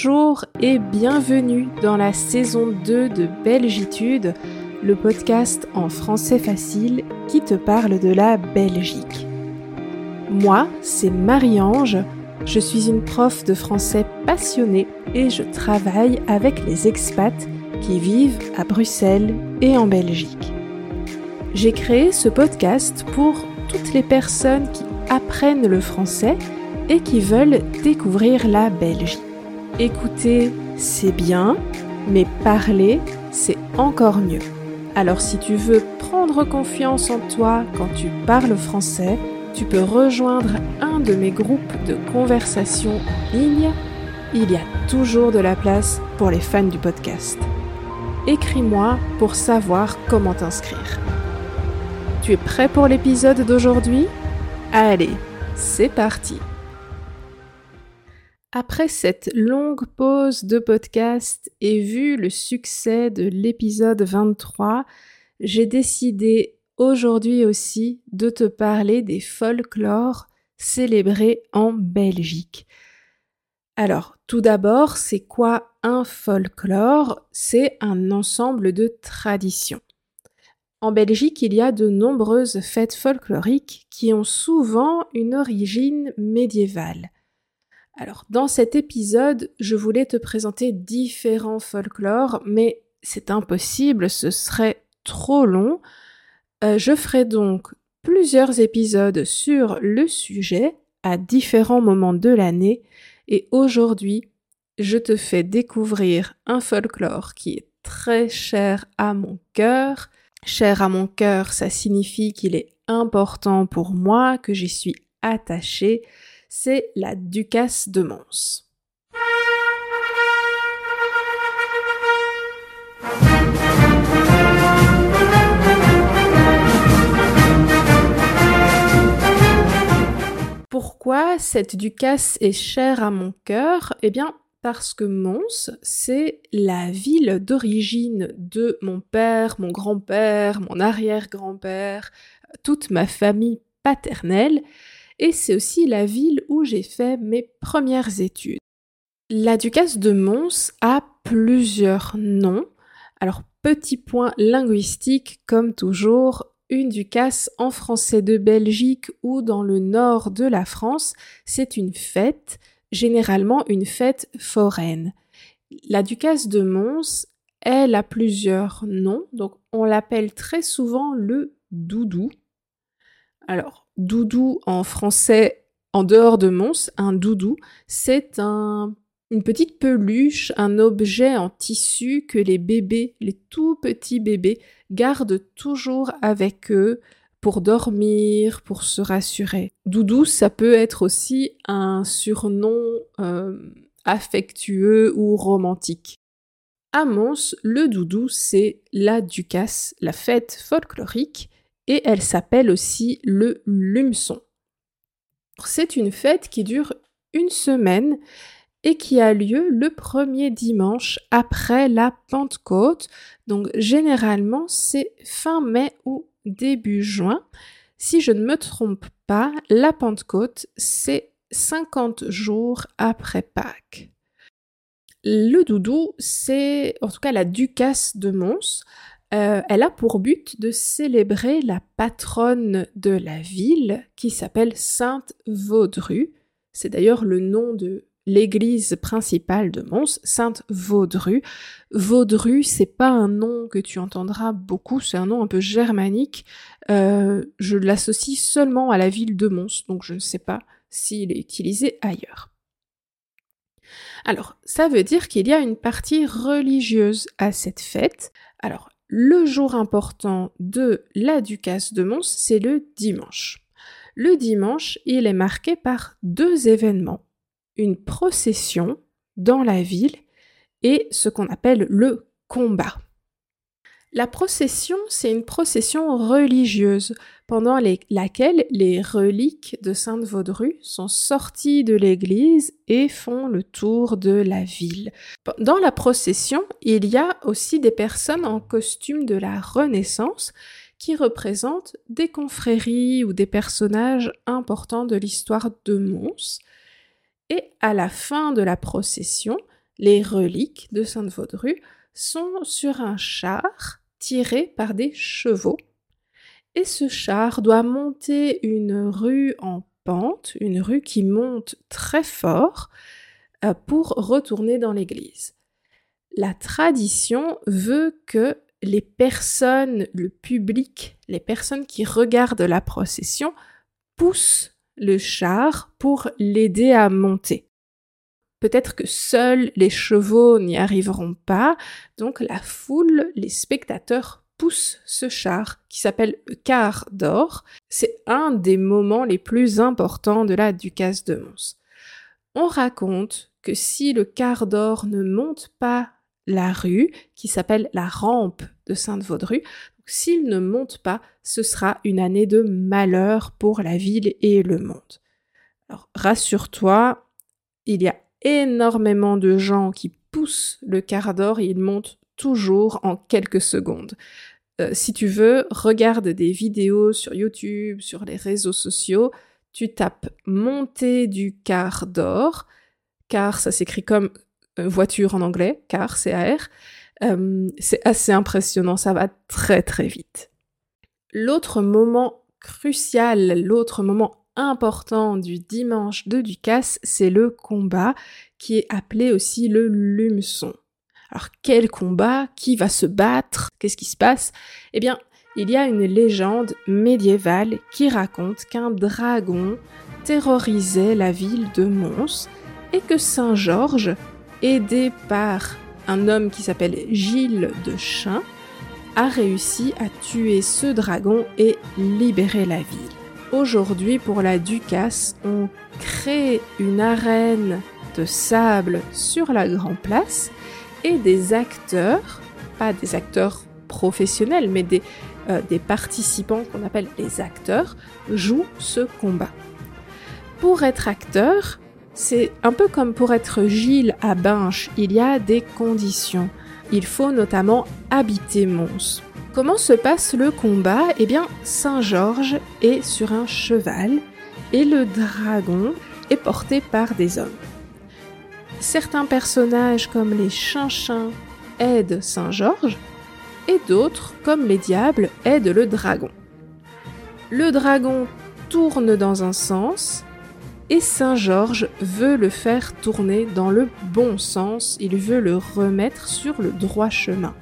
Bonjour et bienvenue dans la saison 2 de Belgitude, le podcast en français facile qui te parle de la Belgique. Moi, c'est Marie-Ange, je suis une prof de français passionnée et je travaille avec les expats qui vivent à Bruxelles et en Belgique. J'ai créé ce podcast pour toutes les personnes qui apprennent le français et qui veulent découvrir la Belgique. Écouter, c'est bien, mais parler, c'est encore mieux. Alors si tu veux prendre confiance en toi quand tu parles français, tu peux rejoindre un de mes groupes de conversation en ligne. Il y a toujours de la place pour les fans du podcast. Écris-moi pour savoir comment t'inscrire. Tu es prêt pour l'épisode d'aujourd'hui? Allez, c'est parti après cette longue pause de podcast et vu le succès de l'épisode 23, j'ai décidé aujourd'hui aussi de te parler des folklores célébrés en Belgique. Alors, tout d'abord, c'est quoi un folklore? C'est un ensemble de traditions. En Belgique, il y a de nombreuses fêtes folkloriques qui ont souvent une origine médiévale. Alors, dans cet épisode, je voulais te présenter différents folklores, mais c'est impossible, ce serait trop long. Euh, je ferai donc plusieurs épisodes sur le sujet à différents moments de l'année, et aujourd'hui, je te fais découvrir un folklore qui est très cher à mon cœur. Cher à mon cœur, ça signifie qu'il est important pour moi, que j'y suis attachée c'est la ducasse de Mons. Pourquoi cette ducasse est chère à mon cœur? Eh bien, parce que Mons, c'est la ville d'origine de mon père, mon grand-père, mon arrière-grand-père, toute ma famille paternelle et c'est aussi la ville où j'ai fait mes premières études. La ducasse de Mons a plusieurs noms. Alors, petit point linguistique, comme toujours, une ducasse en français de Belgique ou dans le nord de la France, c'est une fête, généralement une fête foraine. La ducasse de Mons, elle a plusieurs noms, donc on l'appelle très souvent le doudou. Alors, doudou en français en dehors de Mons, un doudou, c'est un, une petite peluche, un objet en tissu que les bébés, les tout petits bébés, gardent toujours avec eux pour dormir, pour se rassurer. Doudou, ça peut être aussi un surnom euh, affectueux ou romantique. À Mons, le doudou, c'est la ducasse, la fête folklorique, et elle s'appelle aussi le Lumson. C'est une fête qui dure une semaine et qui a lieu le premier dimanche après la Pentecôte. Donc généralement c'est fin mai ou début juin. Si je ne me trompe pas, la Pentecôte c'est 50 jours après Pâques. Le doudou, c'est en tout cas la ducasse de Mons. Euh, elle a pour but de célébrer la patronne de la ville qui s'appelle Sainte Vaudru. C'est d'ailleurs le nom de l'église principale de Mons, Sainte Vaudru. Vaudru, c'est pas un nom que tu entendras beaucoup, c'est un nom un peu germanique. Euh, je l'associe seulement à la ville de Mons, donc je ne sais pas s'il est utilisé ailleurs. Alors, ça veut dire qu'il y a une partie religieuse à cette fête. Le jour important de la ducasse de Mons, c'est le dimanche. Le dimanche, il est marqué par deux événements. Une procession dans la ville et ce qu'on appelle le combat. La procession, c'est une procession religieuse pendant laquelle les reliques de Sainte Vaudru sont sorties de l'église et font le tour de la ville. Dans la procession, il y a aussi des personnes en costume de la Renaissance qui représentent des confréries ou des personnages importants de l'histoire de Mons. Et à la fin de la procession, les reliques de Sainte-Vaudrue, sont sur un char tiré par des chevaux. Et ce char doit monter une rue en pente, une rue qui monte très fort, euh, pour retourner dans l'église. La tradition veut que les personnes, le public, les personnes qui regardent la procession poussent le char pour l'aider à monter. Peut-être que seuls les chevaux n'y arriveront pas, donc la foule, les spectateurs poussent ce char qui s'appelle le quart d'or. C'est un des moments les plus importants de la ducasse de Mons. On raconte que si le quart d'or ne monte pas la rue, qui s'appelle la rampe de Sainte-Vaudrue, s'il ne monte pas, ce sera une année de malheur pour la ville et le monde. Alors rassure-toi, il y a énormément de gens qui poussent le quart d'or et il monte toujours en quelques secondes. Euh, si tu veux, regarde des vidéos sur YouTube, sur les réseaux sociaux, tu tapes montée du quart d'or, car ça s'écrit comme euh, voiture en anglais, car c'est AR. Euh, c'est assez impressionnant, ça va très très vite. L'autre moment crucial, l'autre moment important du dimanche de Ducasse, c'est le combat qui est appelé aussi le lumeçon. Alors quel combat? Qui va se battre? Qu'est-ce qui se passe? Eh bien, il y a une légende médiévale qui raconte qu'un dragon terrorisait la ville de Mons et que Saint Georges, aidé par un homme qui s'appelle Gilles de Chain, a réussi à tuer ce dragon et libérer la ville. Aujourd'hui, pour la Ducasse, on crée une arène de sable sur la Grand Place et des acteurs, pas des acteurs professionnels, mais des, euh, des participants qu'on appelle les acteurs, jouent ce combat. Pour être acteur, c'est un peu comme pour être Gilles à Binche, il y a des conditions. Il faut notamment habiter Mons. Comment se passe le combat? Eh bien, Saint-Georges est sur un cheval et le dragon est porté par des hommes. Certains personnages comme les chinchins aident Saint-Georges et d'autres comme les diables aident le dragon. Le dragon tourne dans un sens et Saint Georges veut le faire tourner dans le bon sens, il veut le remettre sur le droit chemin.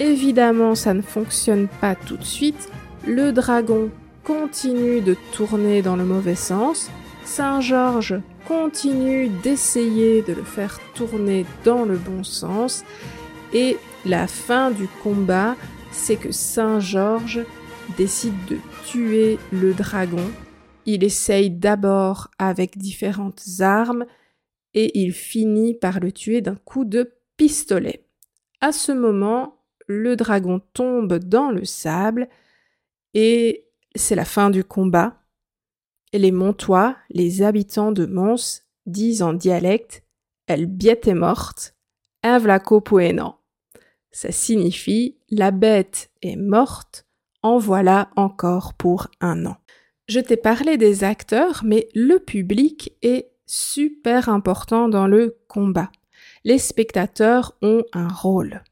Évidemment, ça ne fonctionne pas tout de suite, le dragon continue de tourner dans le mauvais sens, Saint Georges continue d'essayer de le faire tourner dans le bon sens, et la fin du combat, c'est que Saint Georges décide de tuer le dragon. Il essaye d'abord avec différentes armes et il finit par le tuer d'un coup de pistolet. À ce moment, le dragon tombe dans le sable et c'est la fin du combat. Et les Montois, les habitants de Mons, disent en dialecte Elle biette est morte, un vlaco poénant. Ça signifie La bête est morte, en voilà encore pour un an. Je t'ai parlé des acteurs, mais le public est super important dans le combat. Les spectateurs ont un rôle.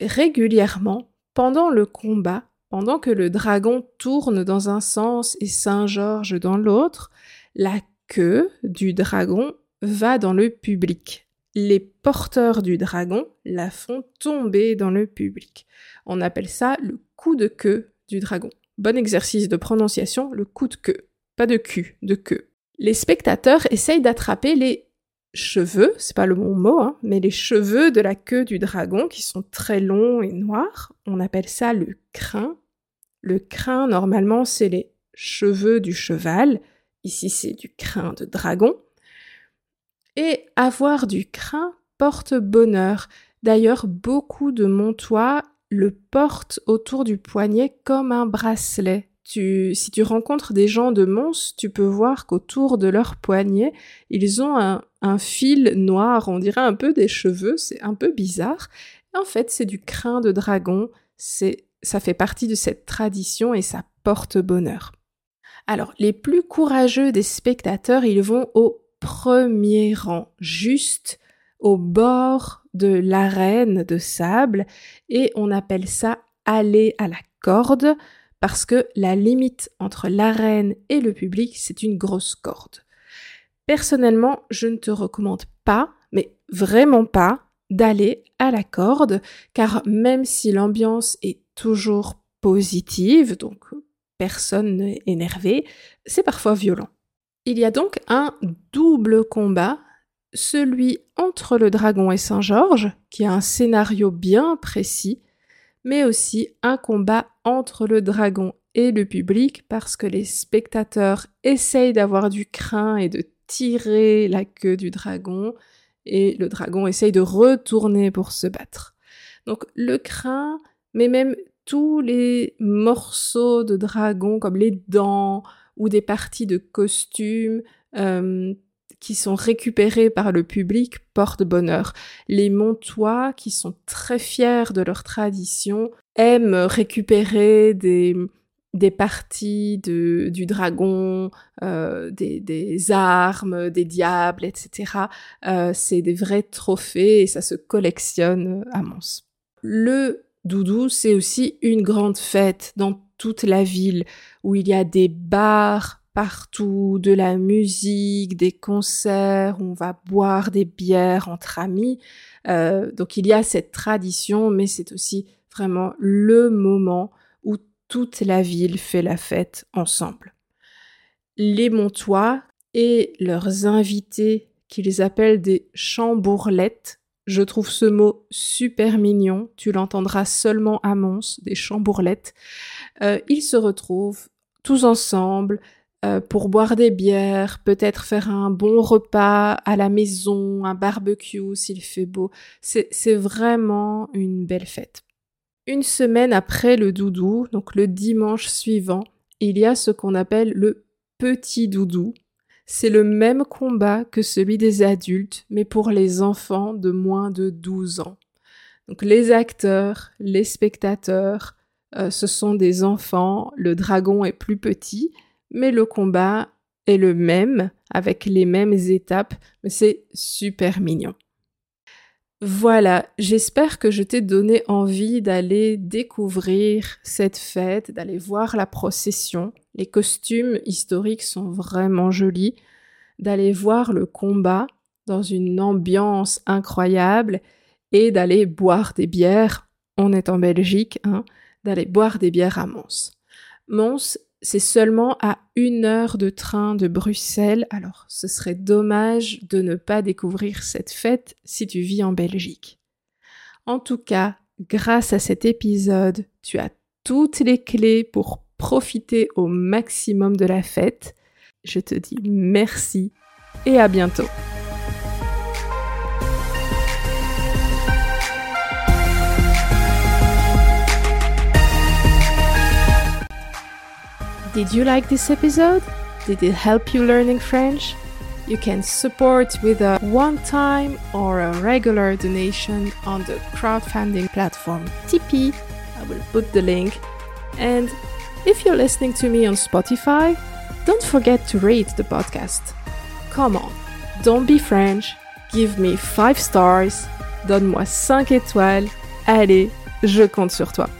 Régulièrement, pendant le combat, pendant que le dragon tourne dans un sens et Saint-Georges dans l'autre, la queue du dragon va dans le public. Les porteurs du dragon la font tomber dans le public. On appelle ça le coup de queue du dragon. Bon exercice de prononciation, le coup de queue. Pas de cul, de queue. Les spectateurs essayent d'attraper les cheveux, c'est pas le bon mot, hein, mais les cheveux de la queue du dragon qui sont très longs et noirs. On appelle ça le crin. Le crin, normalement, c'est les cheveux du cheval. Ici, c'est du crin de dragon. Et avoir du crin porte bonheur. D'ailleurs, beaucoup de Montois le porte autour du poignet comme un bracelet. Si tu rencontres des gens de Mons, tu peux voir qu'autour de leur poignet, ils ont un, un, fil noir, on dirait un peu des cheveux, c'est un peu bizarre. En fait, c'est du crin de dragon, c'est, ça fait partie de cette tradition et ça porte bonheur. Alors, les plus courageux des spectateurs, ils vont au premier rang, juste au bord de l'arène de sable et on appelle ça aller à la corde parce que la limite entre l'arène et le public, c'est une grosse corde. Personnellement, je ne te recommande pas, mais vraiment pas, d'aller à la corde, car même si l'ambiance est toujours positive, donc personne n'est énervé, c'est parfois violent. Il y a donc un double combat, celui entre le dragon et Saint-Georges, qui a un scénario bien précis, mais aussi un combat entre le dragon et le public parce que les spectateurs essayent d'avoir du crin et de tirer la queue du dragon et le dragon essaye de retourner pour se battre. Donc le crin, mais même tous les morceaux de dragon comme les dents ou des parties de costumes euh, qui sont récupérés par le public portent bonheur. Les Montois, qui sont très fiers de leur tradition, aiment récupérer des, des parties de, du dragon, euh, des, des, armes, des diables, etc. Euh, c'est des vrais trophées et ça se collectionne à Mons. Le doudou, c'est aussi une grande fête dans toute la ville où il y a des bars partout, de la musique, des concerts, on va boire des bières entre amis. Euh, donc il y a cette tradition, mais c'est aussi vraiment le moment où toute la ville fait la fête ensemble. Les Montois et leurs invités, qu'ils appellent des chambourlettes, je trouve ce mot super mignon, tu l'entendras seulement à Mons, des chambourlettes, euh, ils se retrouvent tous ensemble, euh, pour boire des bières, peut-être faire un bon repas à la maison, un barbecue s'il fait beau. C'est vraiment une belle fête. Une semaine après le doudou, donc le dimanche suivant, il y a ce qu'on appelle le petit doudou. C'est le même combat que celui des adultes, mais pour les enfants de moins de 12 ans. Donc les acteurs, les spectateurs, euh, ce sont des enfants, le dragon est plus petit, mais le combat est le même, avec les mêmes étapes, mais c'est super mignon. Voilà, j'espère que je t'ai donné envie d'aller découvrir cette fête, d'aller voir la procession. Les costumes historiques sont vraiment jolis, d'aller voir le combat dans une ambiance incroyable et d'aller boire des bières. On est en Belgique, hein, d'aller boire des bières à Mons. Mons c'est seulement à une heure de train de Bruxelles, alors ce serait dommage de ne pas découvrir cette fête si tu vis en Belgique. En tout cas, grâce à cet épisode, tu as toutes les clés pour profiter au maximum de la fête. Je te dis merci et à bientôt. Did you like this episode? Did it help you learning French? You can support with a one time or a regular donation on the crowdfunding platform Tipeee. I will put the link. And if you're listening to me on Spotify, don't forget to rate the podcast. Come on, don't be French. Give me 5 stars. Donne-moi 5 étoiles. Allez, je compte sur toi.